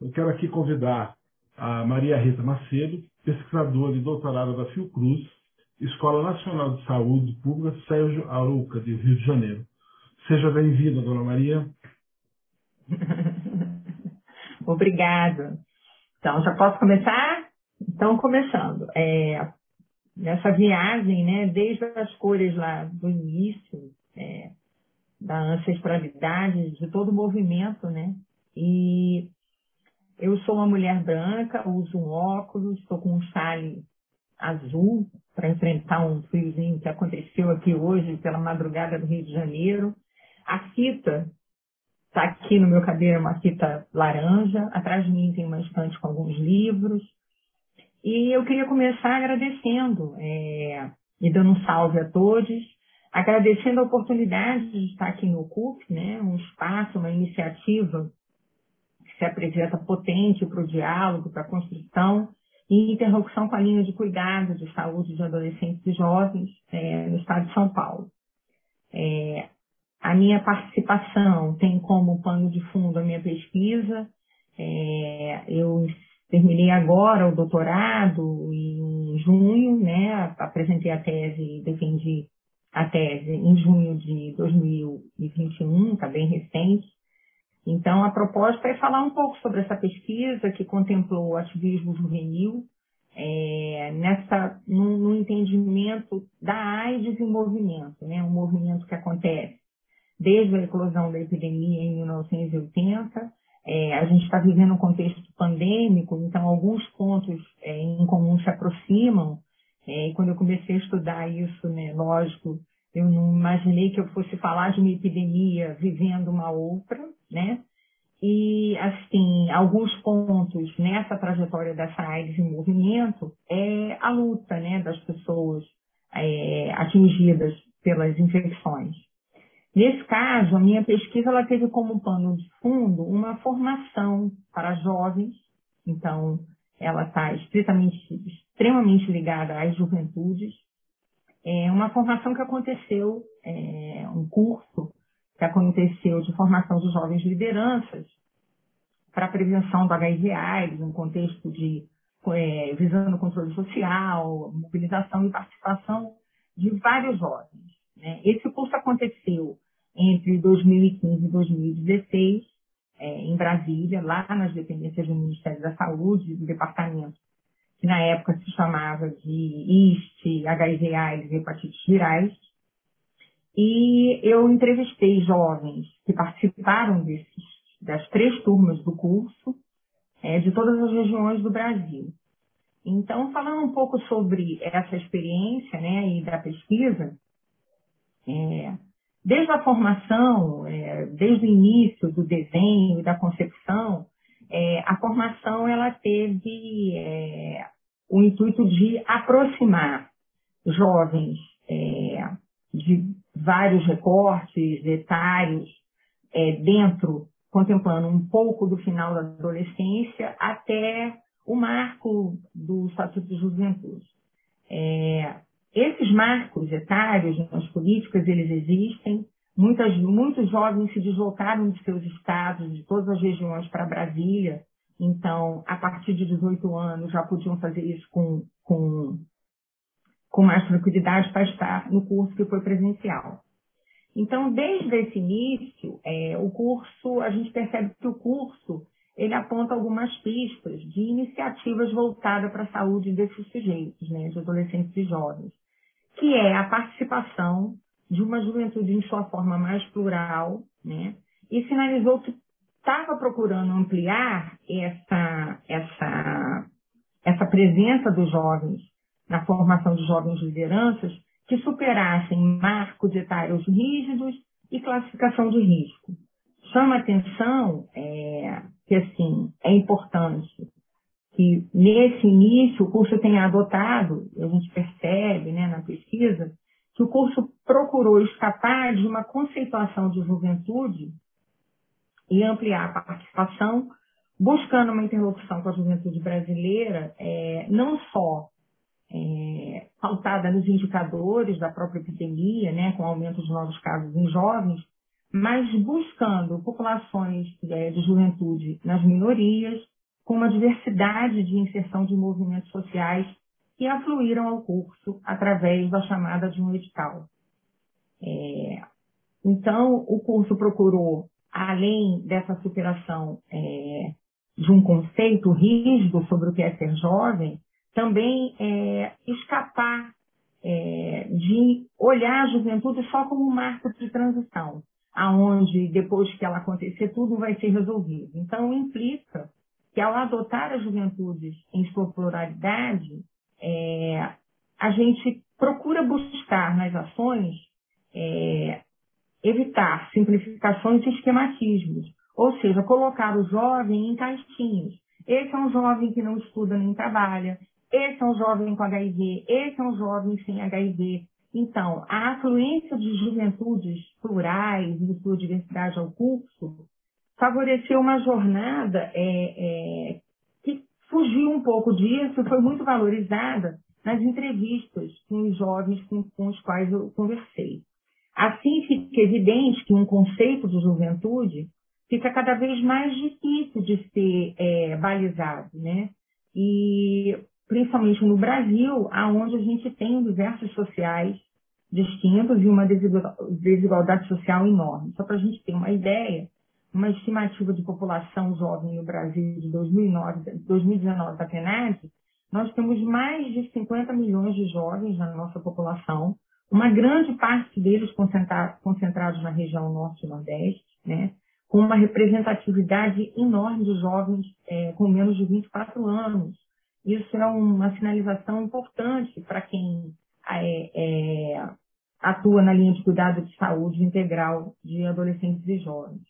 Eu quero aqui convidar a Maria Rita Macedo, pesquisadora e doutorada da Fiocruz, Escola Nacional de Saúde Pública Sérgio Aruca, de Rio de Janeiro. Seja bem-vinda, dona Maria. Obrigada. Então, já posso começar? Então, começando. É, viagem, né, desde as cores lá do início, é, da ancestralidade, de todo o movimento, né? E eu sou uma mulher branca, uso um óculos, estou com um chale azul para enfrentar um friozinho que aconteceu aqui hoje pela madrugada do Rio de Janeiro. A fita está aqui no meu cabelo, é uma fita laranja. Atrás de mim tem uma estante com alguns livros. E eu queria começar agradecendo é, e dando um salve a todos, agradecendo a oportunidade de estar aqui no CUP, né, um espaço, uma iniciativa se apresenta potente para o diálogo, para a construção e interlocução com a linha de cuidado de saúde de adolescentes e jovens é, no estado de São Paulo. É, a minha participação tem como pano de fundo a minha pesquisa. É, eu terminei agora o doutorado em junho, né? Apresentei a tese defendi a tese em junho de 2021, está bem recente. Então, a proposta é falar um pouco sobre essa pesquisa que contemplou o ativismo juvenil é, nessa, no, no, entendimento da AIDS em movimento, né? um movimento que acontece desde a eclosão da epidemia em 1980 é, a gente está vivendo um contexto pandêmico, então alguns pontos é, em comum se aproximam. É, e quando eu comecei a estudar isso, né, lógico, eu não imaginei que eu fosse falar de uma epidemia vivendo uma outra, né? E, assim, alguns pontos nessa trajetória dessa AIDS em movimento é a luta, né, das pessoas é, atingidas pelas infecções. Nesse caso, a minha pesquisa ela teve como pano de fundo uma formação para jovens, então ela está estritamente, extremamente ligada às juventudes. É uma formação que aconteceu, é, um curso que aconteceu de formação de jovens lideranças para a prevenção do HIV/AIDS, um contexto de é, visando o controle social, mobilização e participação de vários jovens. Né? Esse curso aconteceu entre 2015 e 2016, é, em Brasília, lá nas dependências do Ministério da Saúde, do departamento, que na época se chamava de IST, HIV, AIDS e hepatites virais. E eu entrevistei jovens que participaram desses, das três turmas do curso, é, de todas as regiões do Brasil. Então, falando um pouco sobre essa experiência né, e da pesquisa, é, desde a formação, é, desde o início do desenho e da concepção, é, a formação ela teve é, o intuito de aproximar jovens é, de vários recortes etários é, dentro, contemplando um pouco do final da adolescência até o marco do Estatuto de Juventude. É, esses marcos etários nas políticas, eles existem. Muitas, muitos jovens se deslocaram de seus estados, de todas as regiões para Brasília. Então, a partir de 18 anos, já podiam fazer isso com, com, com mais tranquilidade para estar no curso que foi presencial. Então, desde esse início, é, o curso, a gente percebe que o curso ele aponta algumas pistas de iniciativas voltadas para a saúde desses sujeitos, né, de adolescentes e jovens, que é a participação de uma juventude em sua forma mais plural, né, e sinalizou que estava procurando ampliar essa, essa, essa presença dos jovens na formação de jovens lideranças que superassem marcos etários rígidos e classificação de risco. Chama atenção é, que assim é importante que nesse início o curso tenha adotado, a gente percebe né, na pesquisa, que o curso procurou escapar de uma conceituação de juventude e ampliar a participação, buscando uma interlocução com a juventude brasileira, é, não só é, pautada nos indicadores da própria epidemia, né, com aumento de novos casos em jovens, mas buscando populações é, de juventude nas minorias, com uma diversidade de inserção de movimentos sociais que afluíram ao curso através da chamada de um edital. É, então, o curso procurou, além dessa superação é, de um conceito rígido sobre o que é ser jovem, também é, escapar é, de olhar a juventude só como um marco de transição, aonde depois que ela acontecer tudo vai ser resolvido. Então implica que ao adotar as juventudes em sua pluralidade, é, a gente procura buscar nas ações é, evitar simplificações e esquematismos, ou seja, colocar o jovem em caixinhas. Esse é um jovem que não estuda nem trabalha, esse é um jovem com HIV, esse é um jovem sem HIV. Então, a afluência de juventudes plurais e sua diversidade ao curso favoreceu uma jornada é, é, que fugiu um pouco disso foi muito valorizada nas entrevistas com os jovens com, com os quais eu conversei. Assim fica evidente que um conceito de juventude fica cada vez mais difícil de ser é, balizado, né? E principalmente no Brasil, aonde a gente tem universos sociais distintos e uma desigualdade social enorme. Só para a gente ter uma ideia, uma estimativa de população jovem no Brasil de 2009, 2019 da PNAD, nós temos mais de 50 milhões de jovens na nossa população, uma grande parte deles concentrados na região norte e nordeste, né, com uma representatividade enorme de jovens é, com menos de 24 anos, isso é uma sinalização importante para quem é, é, atua na linha de cuidado de saúde integral de adolescentes e jovens.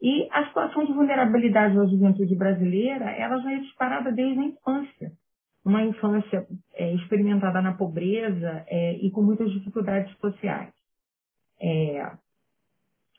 E a situação de vulnerabilidade da juventude brasileira, ela já é disparada desde a infância. Uma infância é, experimentada na pobreza é, e com muitas dificuldades sociais. É,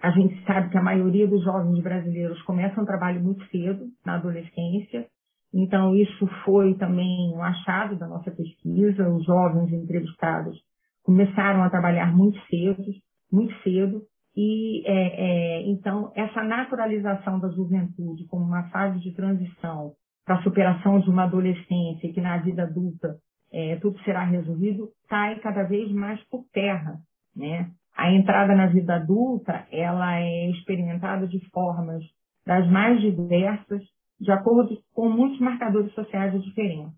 a gente sabe que a maioria dos jovens brasileiros começam um trabalho muito cedo, na adolescência, então, isso foi também um achado da nossa pesquisa. Os jovens entrevistados começaram a trabalhar muito cedo, muito cedo, e é, é, então essa naturalização da juventude como uma fase de transição para a superação de uma adolescência que na vida adulta é, tudo será resolvido cai cada vez mais por terra, né? A entrada na vida adulta ela é experimentada de formas das mais diversas de acordo com muitos marcadores sociais de diferença.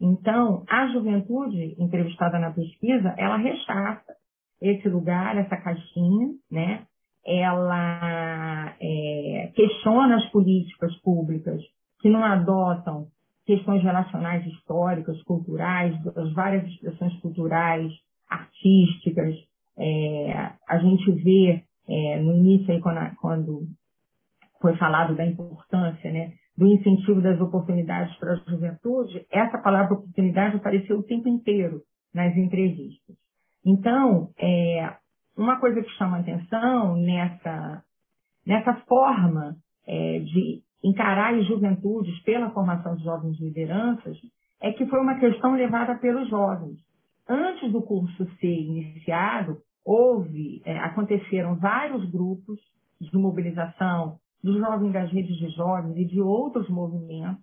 Então, a juventude entrevistada na pesquisa, ela rechaça esse lugar, essa caixinha, né? Ela é, questiona as políticas públicas que não adotam questões relacionais históricas, culturais, das várias expressões culturais, artísticas. É, a gente vê é, no início aí quando, quando foi falado da importância, né, do incentivo das oportunidades para a juventude, essa palavra oportunidade apareceu o tempo inteiro nas entrevistas. Então, é, uma coisa que chama atenção nessa, nessa forma é, de encarar as juventudes pela formação de jovens lideranças é que foi uma questão levada pelos jovens. Antes do curso ser iniciado, houve, é, aconteceram vários grupos de mobilização, dos jovens das redes de jovens e de outros movimentos,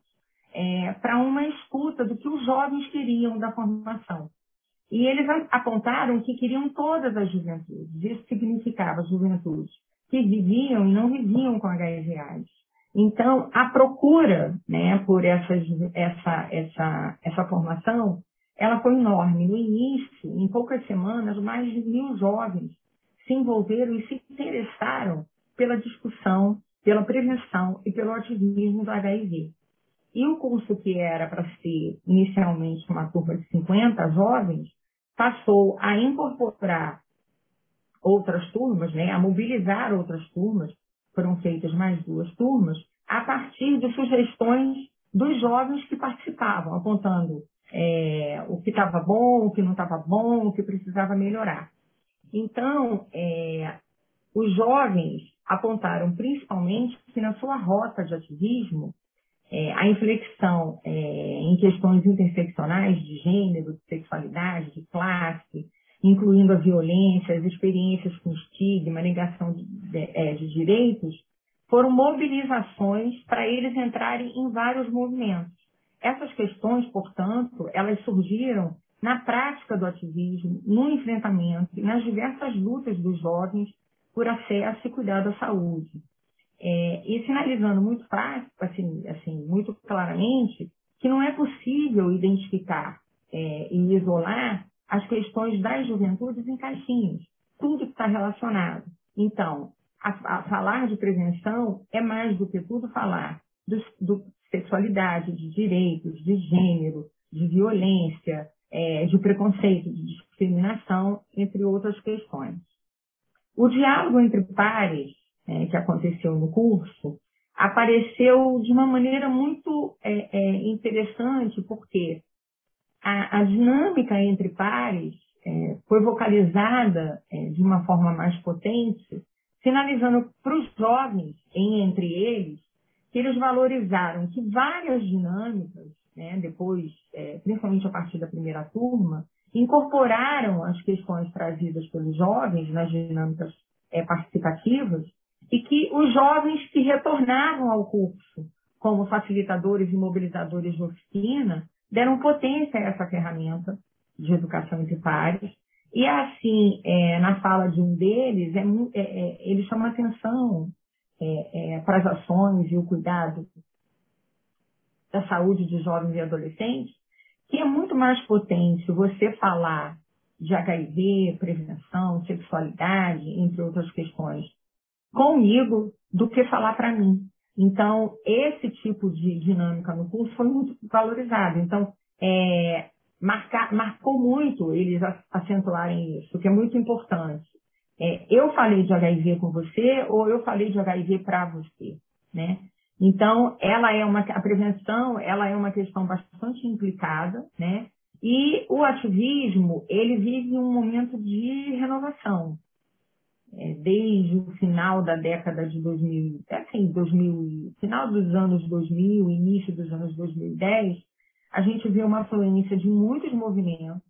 é, para uma escuta do que os jovens queriam da formação. E eles apontaram que queriam todas as juventudes. Isso significava juventudes que viviam e não viviam com HIV AIDS. Então, a procura né, por essa, essa, essa, essa formação, ela foi enorme. No início, em poucas semanas, mais de mil jovens se envolveram e se interessaram pela discussão pela prevenção e pelo ativismo do HIV. E o curso que era para ser inicialmente uma turma de 50 jovens, passou a incorporar outras turmas, né, a mobilizar outras turmas, foram feitas mais duas turmas, a partir de sugestões dos jovens que participavam, apontando é, o que estava bom, o que não estava bom, o que precisava melhorar. Então, é, os jovens apontaram principalmente que na sua rota de ativismo, é, a inflexão é, em questões interseccionais de gênero, de sexualidade, de classe, incluindo a violência, as experiências com estigma, negação de, de, é, de direitos, foram mobilizações para eles entrarem em vários movimentos. Essas questões, portanto, elas surgiram na prática do ativismo, no enfrentamento e nas diversas lutas dos jovens por acesso e cuidado à saúde. É, e sinalizando muito fácil, assim, assim, muito claramente, que não é possível identificar é, e isolar as questões das juventudes em caixinhas, tudo que está relacionado. Então, a, a falar de prevenção é mais do que tudo falar do, do sexualidade, de direitos, de gênero, de violência, é, de preconceito, de discriminação, entre outras questões. O diálogo entre pares, é, que aconteceu no curso, apareceu de uma maneira muito é, é interessante, porque a, a, dinâmica entre pares é, foi vocalizada é, de uma forma mais potente, sinalizando para os jovens, em, entre eles, que eles valorizaram que várias dinâmicas, né, depois, principalmente a partir da primeira turma, incorporaram as questões trazidas pelos jovens nas dinâmicas é, participativas e que os jovens que retornavam ao curso como facilitadores e mobilizadores de oficina deram potência a essa ferramenta de educação entre pares. E assim, é, na fala de um deles, é, é, é ele chama atenção é, é, para as ações e o cuidado da saúde de jovens e adolescentes, que é muito mais potente você falar de HIV, prevenção, sexualidade, entre outras questões, comigo do que falar para mim. Então, esse tipo de dinâmica no curso foi muito valorizado. Então, é, marcar, marcou muito eles acentuarem isso, que é muito importante é, eu falei de HIV com você ou eu falei de HIV para você, né? Então, ela é uma, a prevenção, ela é uma questão bastante implicada, né? E o ativismo, ele vive um momento de renovação. É, desde o final da década de 2000, assim, 2000, final dos anos 2000, início dos anos 2010, a gente vê uma fluência de muitos movimentos,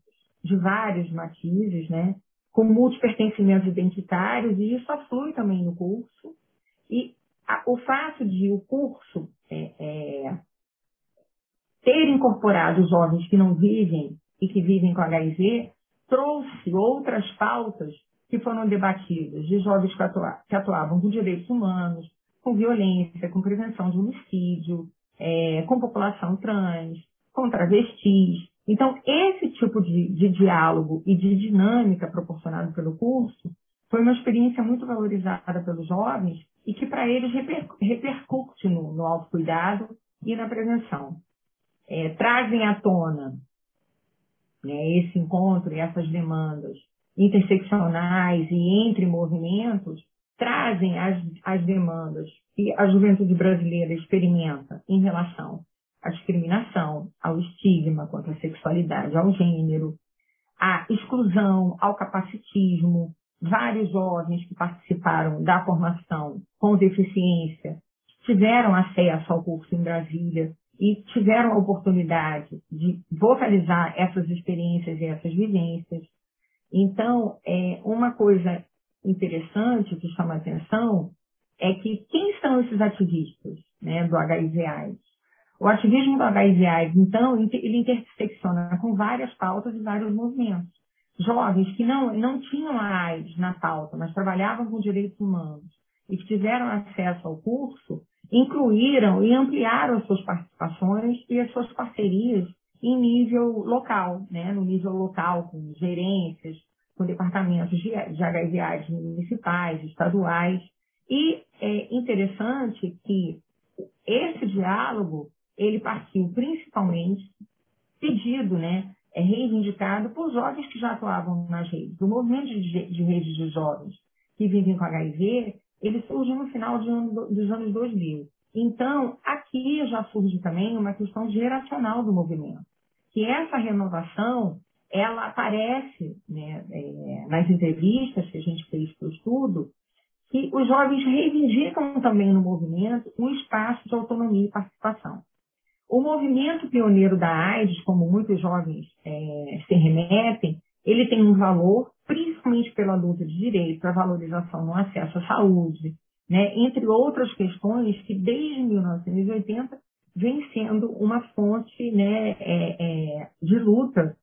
de vários matizes, né? com multipertencimentos identitários, e isso aflui também no curso. E o fato de o curso é, é, ter incorporado jovens que não vivem e que vivem com HIV trouxe outras pautas que foram debatidas de jovens que, atua, que atuavam com direitos humanos, com violência, com prevenção de homicídio, é, com população trans, com travestis, então, esse tipo de, de diálogo e de dinâmica proporcionado pelo curso foi uma experiência muito valorizada pelos jovens e que para eles reper, repercute no, no autocuidado e na prevenção. É, trazem à tona né, esse encontro e essas demandas interseccionais e entre movimentos, trazem as, as demandas que a juventude brasileira experimenta em relação à discriminação, ao estigma quanto à sexualidade, ao gênero, à exclusão, ao capacitismo. Vários jovens que participaram da formação com deficiência tiveram acesso ao curso em Brasília e tiveram a oportunidade de vocalizar essas experiências e essas vivências. Então, é uma coisa interessante que chama atenção é que quem são esses ativistas né, do HIV/AIDS? O ativismo do HIV/AIDS, então, ele intersecciona com várias pautas e vários movimentos. Jovens que não, não tinham a AIDS na pauta, mas trabalhavam com direitos humanos e que tiveram acesso ao curso, incluíram e ampliaram as suas participações e as suas parcerias em nível local, né? no nível local, com gerências, com departamentos de, de HIV/AIDS municipais, estaduais. E é interessante que esse diálogo ele partiu principalmente pedido, né, é reivindicado por jovens que já atuavam nas redes. O movimento de, de redes de jovens que vivem com HIV, ele surge no final ano, dos anos 2000. Então, aqui já surge também uma questão geracional do movimento, que essa renovação, ela aparece né, é, nas entrevistas que a gente fez para o estudo, que os jovens reivindicam também no movimento um espaço de autonomia e participação. O movimento pioneiro da AIDS, como muitos jovens é, se remetem, ele tem um valor, principalmente pela luta de direitos, a valorização no acesso à saúde, né, entre outras questões que desde 1980 vem sendo uma fonte né, é, é, de luta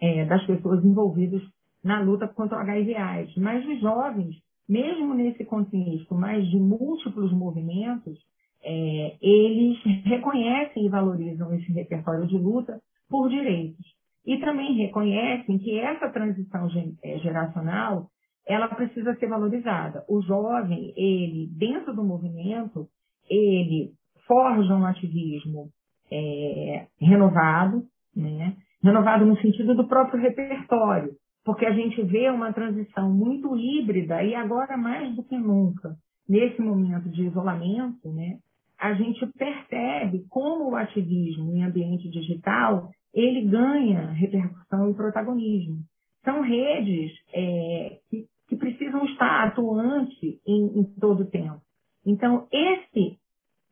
é, das pessoas envolvidas na luta contra o HIV/AIDS. Mas os jovens, mesmo nesse contexto mais de múltiplos movimentos, é, eles reconhecem e valorizam esse repertório de luta por direitos. E também reconhecem que essa transição é, geracional ela precisa ser valorizada. O jovem, ele, dentro do movimento, ele forja um ativismo é, renovado, né? renovado no sentido do próprio repertório, porque a gente vê uma transição muito híbrida e agora mais do que nunca, nesse momento de isolamento, né? A gente percebe como o ativismo em ambiente digital ele ganha repercussão e protagonismo. São redes é, que, que, precisam estar atuantes em, em todo o tempo. Então, esse,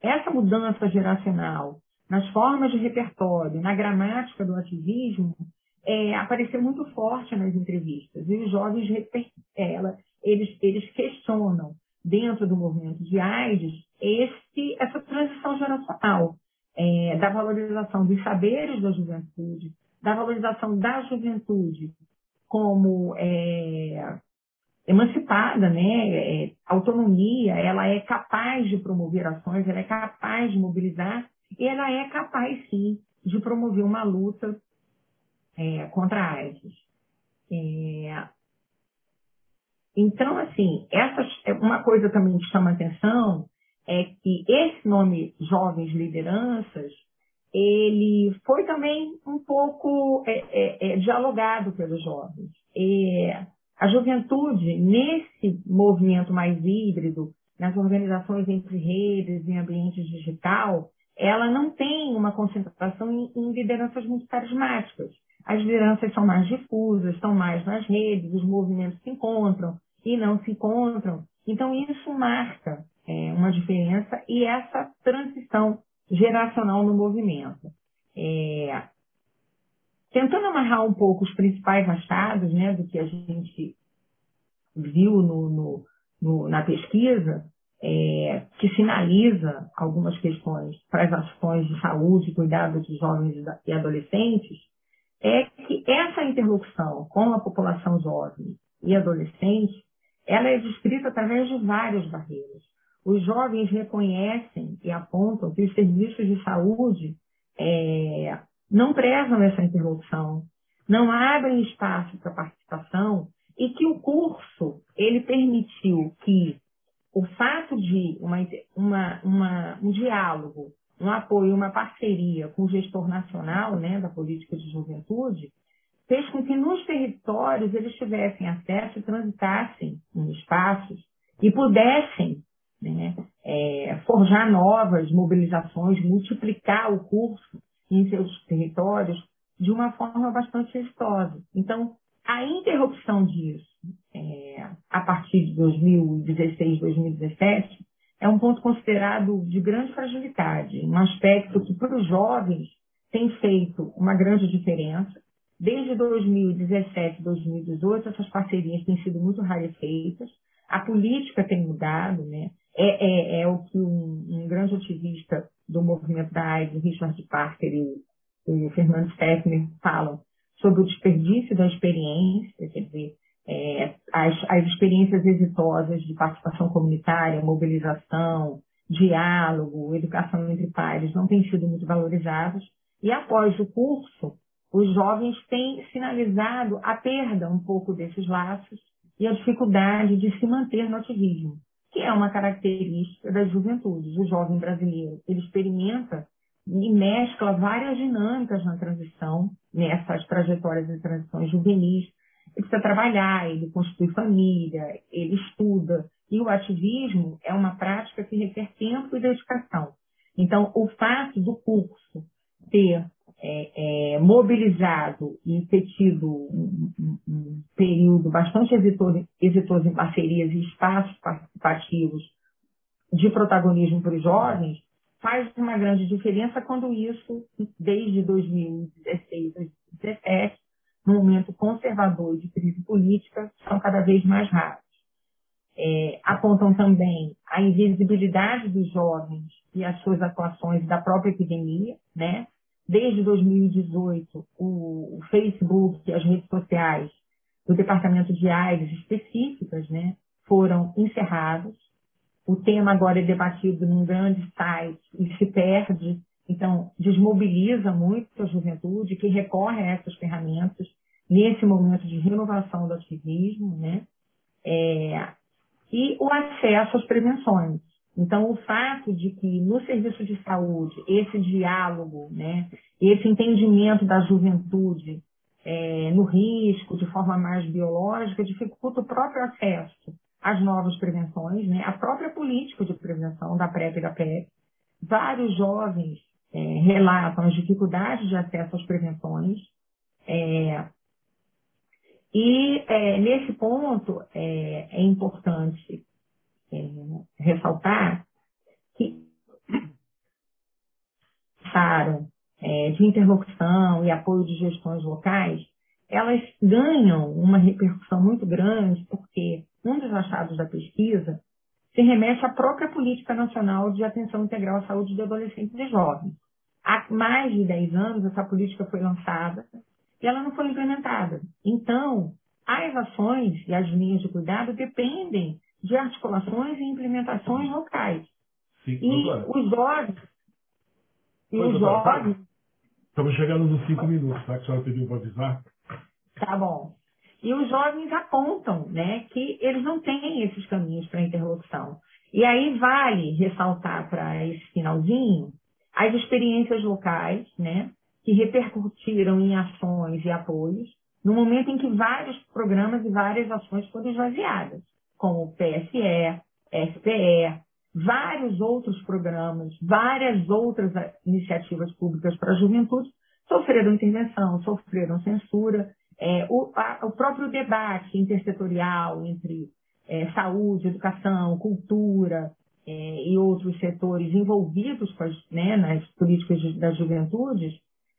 essa mudança geracional nas formas de repertório, na gramática do ativismo, é, apareceu muito forte nas entrevistas. E os jovens, eles, eles questionam dentro do movimento de AIDS esse, essa transição geracional, é, da valorização dos saberes da juventude, da valorização da juventude como é, emancipada, né, é, autonomia, ela é capaz de promover ações, ela é capaz de mobilizar e ela é capaz, sim, de promover uma luta é, contra a AIDS. É, então, assim, essa, é uma coisa também que chama atenção é que esse nome Jovens Lideranças, ele foi também um pouco é, é, é, dialogado pelos jovens. a juventude, nesse movimento mais híbrido, nas organizações entre redes, em ambiente digital, ela não tem uma concentração em, em lideranças muito carismáticas. As lideranças são mais difusas, estão mais nas redes, os movimentos se encontram e não se encontram. Então, isso marca é, uma diferença e essa transição geracional no movimento. É, tentando amarrar um pouco os principais achados né, do que a gente viu no, no, no, na pesquisa, é, que sinaliza algumas questões para as ações de saúde e cuidado de jovens e adolescentes, é que essa interlocução com a população jovem e adolescente, ela é descrita através de várias barreiras. Os jovens reconhecem e apontam que os serviços de saúde é, não prezam essa interlocução, não abrem espaço para participação e que o curso ele permitiu que o fato de uma, uma, uma, um diálogo, um apoio, uma parceria com o gestor nacional né, da política de juventude fez com que nos territórios eles tivessem acesso e transitassem em espaços e pudessem né, é, forjar novas mobilizações, multiplicar o curso em seus territórios de uma forma bastante exitosa. Então, a interrupção disso é, a partir de 2016, 2017 é um ponto considerado de grande fragilidade, um aspecto que para os jovens tem feito uma grande diferença. Desde 2017, 2018, essas parcerias têm sido muito rarefeitas, a política tem mudado, né? É, é, é o que um, um, grande ativista do movimento da AIDS, Richard Parker e, o Fernando Steffner falam sobre o desperdício da experiência, quer dizer, é, as, as experiências exitosas de participação comunitária, mobilização, diálogo, educação entre pares não têm sido muito valorizadas. E após o curso, os jovens têm sinalizado a perda um pouco desses laços e a dificuldade de se manter no ativismo, que é uma característica das juventudes. O jovem brasileiro ele experimenta e mescla várias dinâmicas na transição, nessas trajetórias de transições juvenis. Ele precisa trabalhar, ele constitui família, ele estuda. E o ativismo é uma prática que requer tempo e dedicação. Então, o fato do curso ter é, é, mobilizado e tido um, um, um período bastante exitoso, exitoso em parcerias e espaços participativos de protagonismo para os jovens, faz uma grande diferença quando isso, desde 2016, 2017, momento conservador de crise política, são cada vez mais raros. É, apontam também a invisibilidade dos jovens e as suas atuações da própria epidemia, né? Desde 2018, o, Facebook e as redes sociais do Departamento de AIDS específicas, né, foram encerrados. O tema agora é debatido num grande site e se perde então, desmobiliza muito a juventude que recorre a essas ferramentas nesse momento de renovação do ativismo, né? É, e o acesso às prevenções. Então, o fato de que no serviço de saúde, esse diálogo, né, esse entendimento da juventude é, no risco, de forma mais biológica, dificulta o próprio acesso às novas prevenções, né, a própria política de prevenção da PrEP e da PEP. Vários jovens é, relatam as dificuldades de acesso às prevenções. É, e é, nesse ponto é, é importante é, ressaltar que passaram é, de interlocução e apoio de gestões locais, elas ganham uma repercussão muito grande, porque um dos achados da pesquisa se remete à própria Política Nacional de Atenção Integral à Saúde de Adolescentes e Jovens. Há mais de 10 anos essa política foi lançada e ela não foi implementada. Então, as ações e as linhas de cuidado dependem de articulações e implementações locais. Sim, e os jovens. E os doutora, jovens. Estamos chegando nos cinco minutos, tá? Que a senhora pediu para avisar. Tá bom. E os jovens apontam né, que eles não têm esses caminhos para interlocução. E aí vale ressaltar para esse finalzinho as experiências locais, né, que repercutiram em ações e apoios, no momento em que vários programas e várias ações foram esvaziadas, como o PSE, SPE, vários outros programas, várias outras iniciativas públicas para a juventude sofreram intervenção, sofreram censura. É, o, a, o, próprio debate intersetorial entre é, saúde, educação, cultura é, e outros setores envolvidos as, né, nas políticas de, das juventudes,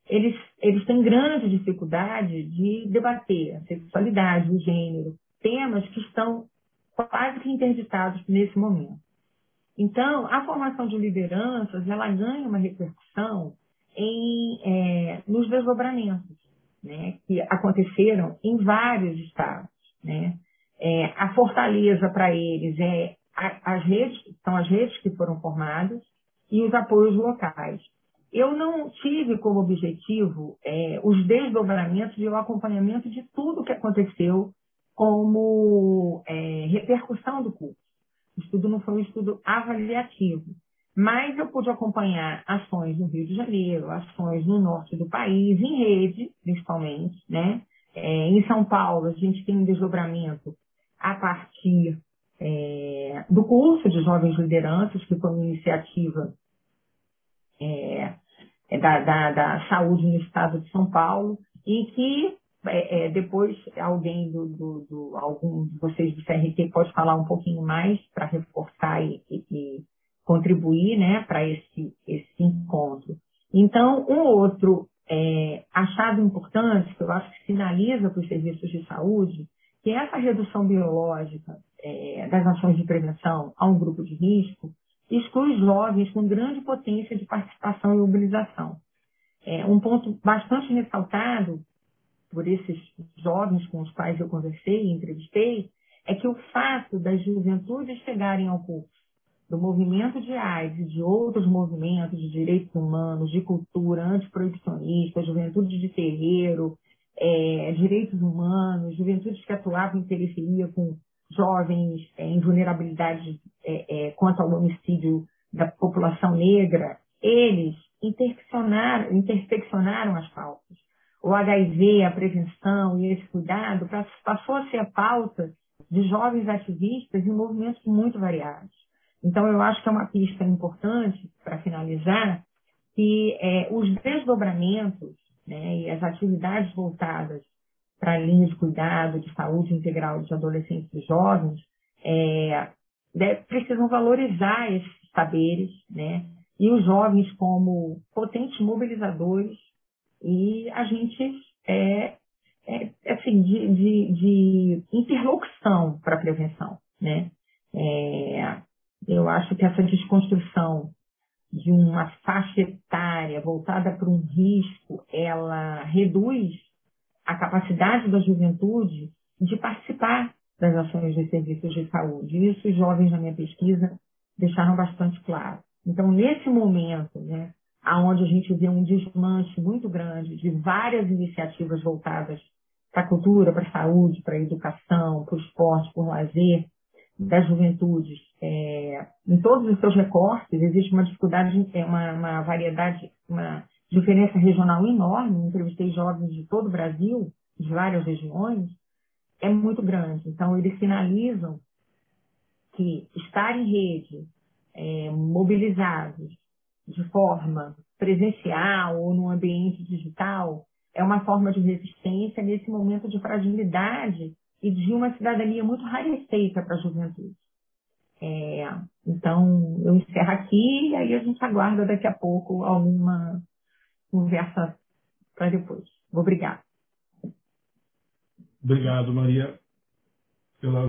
eles, eles têm grande dificuldade de debater a sexualidade, o gênero, temas que estão quase que interditados nesse momento. Então, a formação de lideranças, ela ganha uma repercussão em, é, nos desdobramentos, né, que aconteceram em vários estados. Né? É, a fortaleza para eles é a, as redes, são as redes que foram formadas e os apoios locais. Eu não tive como objetivo é, os desdobramentos e o acompanhamento de tudo que aconteceu como é, repercussão do curso. O estudo não foi um estudo avaliativo, mas eu pude acompanhar ações no Rio de Janeiro, ações no norte do país, em rede, principalmente. Né? É, em São Paulo, a gente tem um desdobramento a partir é, do curso de Jovens Lideranças, que foi uma iniciativa é, é, da, da, da, saúde no estado de São Paulo, e que é, é, depois alguém do, do, do, algum de vocês do CRT pode falar um pouquinho mais para reforçar e, e, e, contribuir né, para esse, esse encontro. Então, um outro é, achado importante, que eu acho que sinaliza para os serviços de saúde, que essa redução biológica é, das ações de prevenção a um grupo de risco exclui jovens com grande potência de participação e mobilização. É, um ponto bastante ressaltado por esses jovens com os quais eu conversei e entrevistei é que o fato das juventudes chegarem ao curso do movimento de AIDS e de outros movimentos de direitos humanos, de cultura antiproibicionista, juventude de terreiro, é, direitos humanos, juventudes que atuavam em periferia com jovens é, em vulnerabilidade é, é, quanto ao homicídio da população negra, eles interseccionaram, interseccionaram as pautas. O HIV, a prevenção e esse cuidado passou a ser a pauta de jovens ativistas em movimentos muito variados. Então, eu acho que é uma pista importante, para finalizar, que é, os desdobramentos né, e as atividades voltadas para a linha de cuidado de saúde integral de adolescentes e jovens é, precisam valorizar esses saberes, né? E os jovens como potentes mobilizadores e agentes é, é, assim, de, de, de interlocução para a prevenção. Né? É, eu acho que essa desconstrução de uma faixa etária voltada para um risco, ela reduz a capacidade da juventude de participar das ações dos serviços de saúde. Isso os jovens na minha pesquisa deixaram bastante claro. Então, nesse momento, né, onde a gente vê um desmanche muito grande de várias iniciativas voltadas para a cultura, para a saúde, para a educação, para o esporte, para o lazer, das juventudes, é, em todos os seus recortes, existe uma dificuldade, é, uma, uma variedade, uma diferença regional enorme. Entrevistei jovens de todo o Brasil, de várias regiões, é muito grande. Então, eles sinalizam que estar em rede, é, mobilizados, de forma presencial ou no ambiente digital, é uma forma de resistência nesse momento de fragilidade e de uma cidadania muito rarefeita para a juventude. É, então, eu encerro aqui e aí a gente aguarda daqui a pouco alguma conversa para depois. Obrigada. Obrigado, Maria, pela